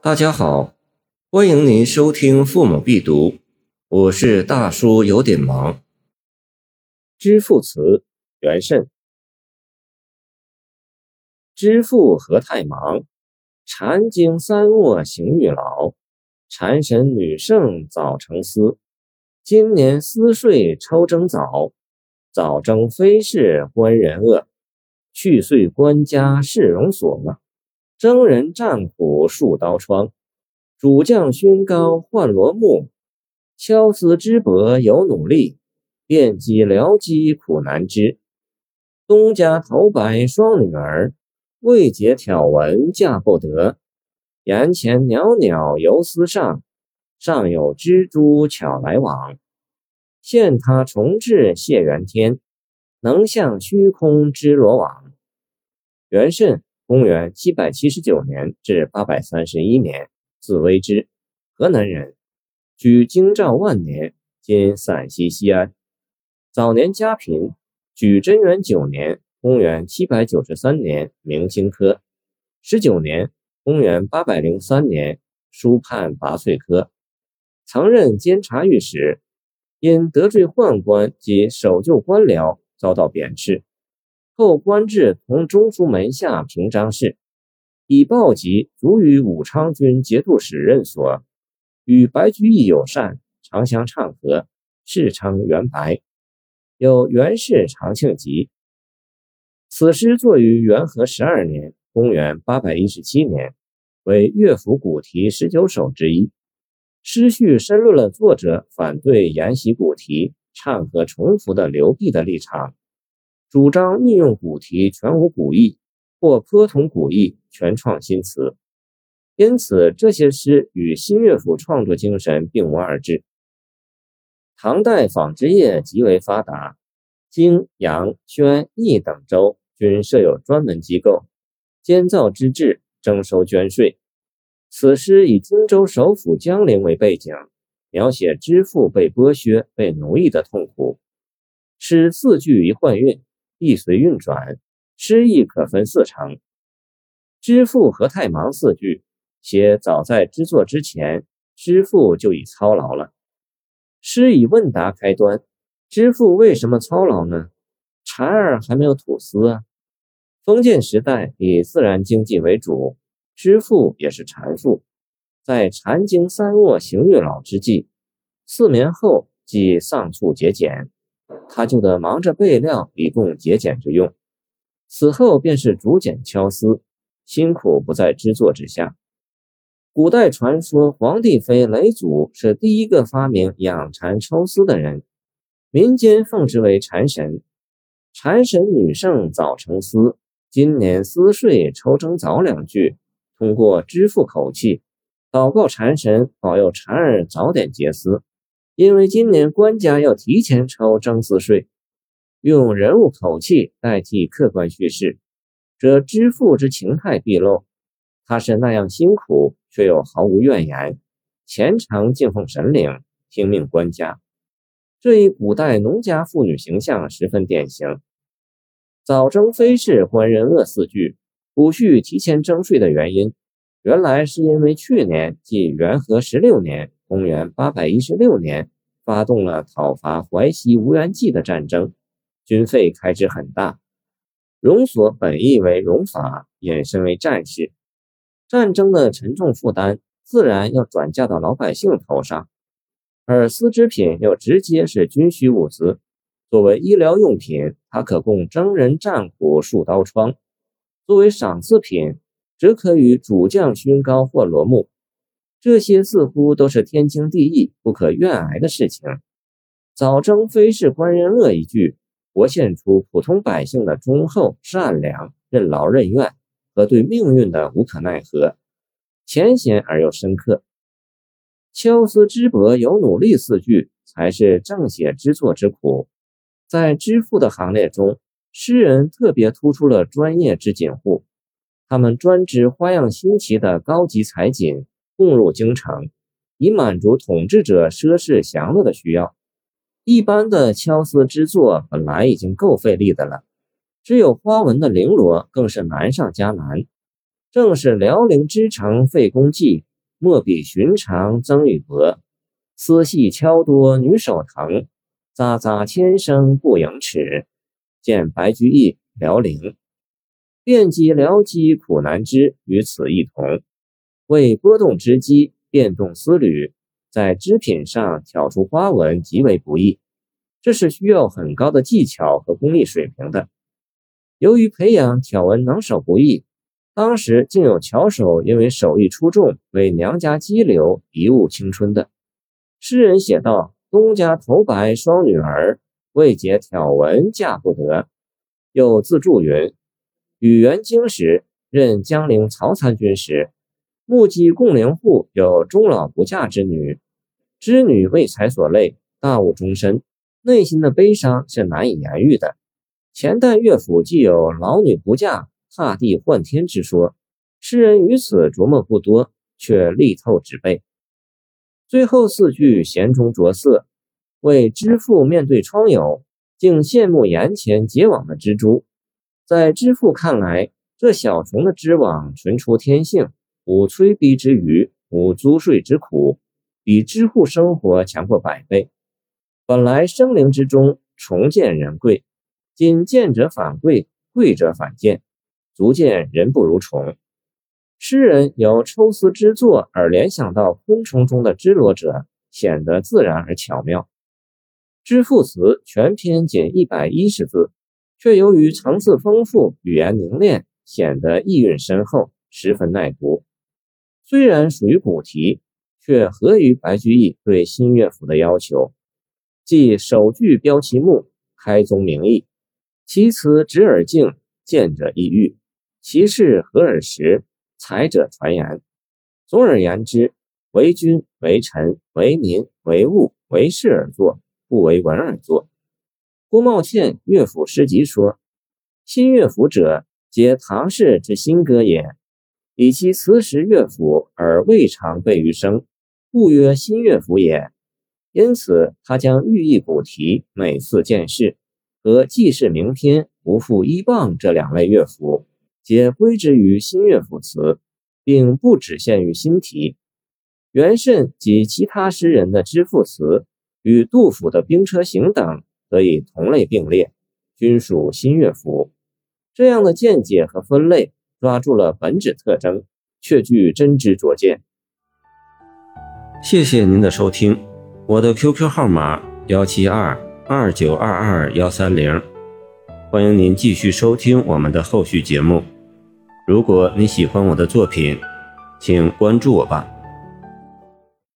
大家好，欢迎您收听《父母必读》，我是大叔，有点忙。《知父词》元慎。知父何太忙，禅经三卧行欲老。禅神女圣早成思，今年思睡抽征早。早征非是官人恶，去岁官家是容所。征人战苦数刀疮，主将勋高换罗幕。敲丝织帛有努力，遍及辽机苦难支。东家头白双女儿，未解挑文嫁不得。檐前袅袅游丝上，上有蜘蛛巧来往。现他重置谢元天，能向虚空织罗网。元慎。公元七百七十九年至八百三十一年，字微之，河南人，举京兆万年（今陕西西安）。早年家贫，举贞元九年（公元七百九十三年）明经科。十九年（公元八百零三年）书判拔萃科，曾任监察御史，因得罪宦官及守旧官僚，遭到贬斥。后官至同中书门下平章事，以报疾卒于武昌军节度使任所，与白居易友善，常相唱和，世称元白。有《元氏长庆集》，此诗作于元和十二年（公元817年），为乐府古题十九首之一。诗序深论了作者反对沿袭古题、唱和重复的流弊的立场。主张逆用古题全无古意，或颇同古意全创新词，因此这些诗与新乐府创作精神并无二致。唐代纺织业极为发达，泾、阳、宣、益等州均设有专门机构，监造之制，征收捐税。此诗以荆州首府江陵为背景，描写知父被剥削、被奴役的痛苦，诗四句一换韵。意随运转，诗意可分四成。知父何太忙四句，写早在织作之前，知父就已操劳了。诗以问答开端：知父为什么操劳呢？蝉儿还没有吐丝啊。封建时代以自然经济为主，知父也是禅父，在禅经三卧行月老之际，四眠后即丧促节俭。他就得忙着备料，以供节俭之用。此后便是竹简敲丝，辛苦不在织作之下。古代传说，黄帝妃雷祖是第一个发明养蚕抽丝的人，民间奉之为蚕神。蚕神女圣早成丝，今年丝睡抽征早两句，通过支付口气，祷告蚕神保佑蚕儿早点结丝。因为今年官家要提前抽征丝税，用人物口气代替客观叙事，则知父之情态毕露。他是那样辛苦，却又毫无怨言，虔诚敬奉神灵，听命官家。这一古代农家妇女形象十分典型。早征非是官人恶四句，补序提前征税的原因，原来是因为去年即元和十六年。公元八百一十六年，发动了讨伐淮西吴元济的战争，军费开支很大。戎所本意为戎法，衍生为战事，战争的沉重负担自然要转嫁到老百姓头上，而丝织品又直接是军需物资，作为医疗用品，它可供征人战苦数刀疮；作为赏赐品，只可与主将勋高或罗幕。这些似乎都是天经地义、不可怨癌的事情。早征非是官人恶一句，活现出普通百姓的忠厚善良、任劳任怨和对命运的无可奈何，浅显而又深刻。敲丝织帛有努力四句，才是正写之作之苦。在织赋的行列中，诗人特别突出了专业织锦户，他们专织花样新奇的高级彩锦。供入京城，以满足统治者奢侈享乐的需要。一般的敲丝织作本来已经够费力的了，只有花纹的绫罗更是难上加难。正是辽宁织成费工绩，莫比寻常增与薄。丝细敲多女手疼，咂咂千声不盈尺。见白居易辽陵，遍及辽机苦难知，与此异同。为拨动织机，变动丝缕，在织品上挑出花纹极为不易，这是需要很高的技巧和工艺水平的。由于培养挑纹能手不易，当时竟有巧手因为手艺出众，为娘家羁留，贻误青春的。诗人写道：“东家头白双女儿，未解挑纹嫁不得。”又自注云：“与元京时，任江陵曹参军时，目击贡陵户有终老不嫁之女，织女为财所累，大误终身，内心的悲伤是难以言喻的。前代乐府既有老女不嫁，踏地换天之说，诗人于此琢磨不多，却力透纸背。”最后四句弦中着色，为织妇面对窗友，竟羡慕檐前结网的蜘蛛。在织妇看来，这小虫的织网纯出天性，无催逼之余，无租税之苦，比织户生活强过百倍。本来生灵之中，虫见人贵，今见者反贵，贵者反见，足见人不如虫。诗人由抽丝织作而联想到昆虫中的织罗者，显得自然而巧妙。织赋词全篇仅一百一十字，却由于层次丰富、语言凝练，显得意蕴深厚，十分耐读。虽然属于古题，却合于白居易对新乐府的要求，即首句标其目，开宗明义；其词直而静，见者意郁；其事合而实。才者传言。总而言之，为君、为臣、为民、为物、为事而作，不为文而作。郭茂倩《乐府诗集》说：“新乐府者，皆唐氏之新歌也。以其词时乐府而未尝备于声，故曰新乐府也。因此，他将寓意古题、每次见事和记事名篇不复一棒这两类乐府。”皆归之于新乐府词，并不只限于新题。元慎及其他诗人的知赋词，与杜甫的《兵车行》等，可以同类并列，均属新乐府。这样的见解和分类，抓住了本质特征，却具真知灼见。谢谢您的收听，我的 QQ 号码幺七二二九二二幺三零，欢迎您继续收听我们的后续节目。如果你喜欢我的作品，请关注我吧。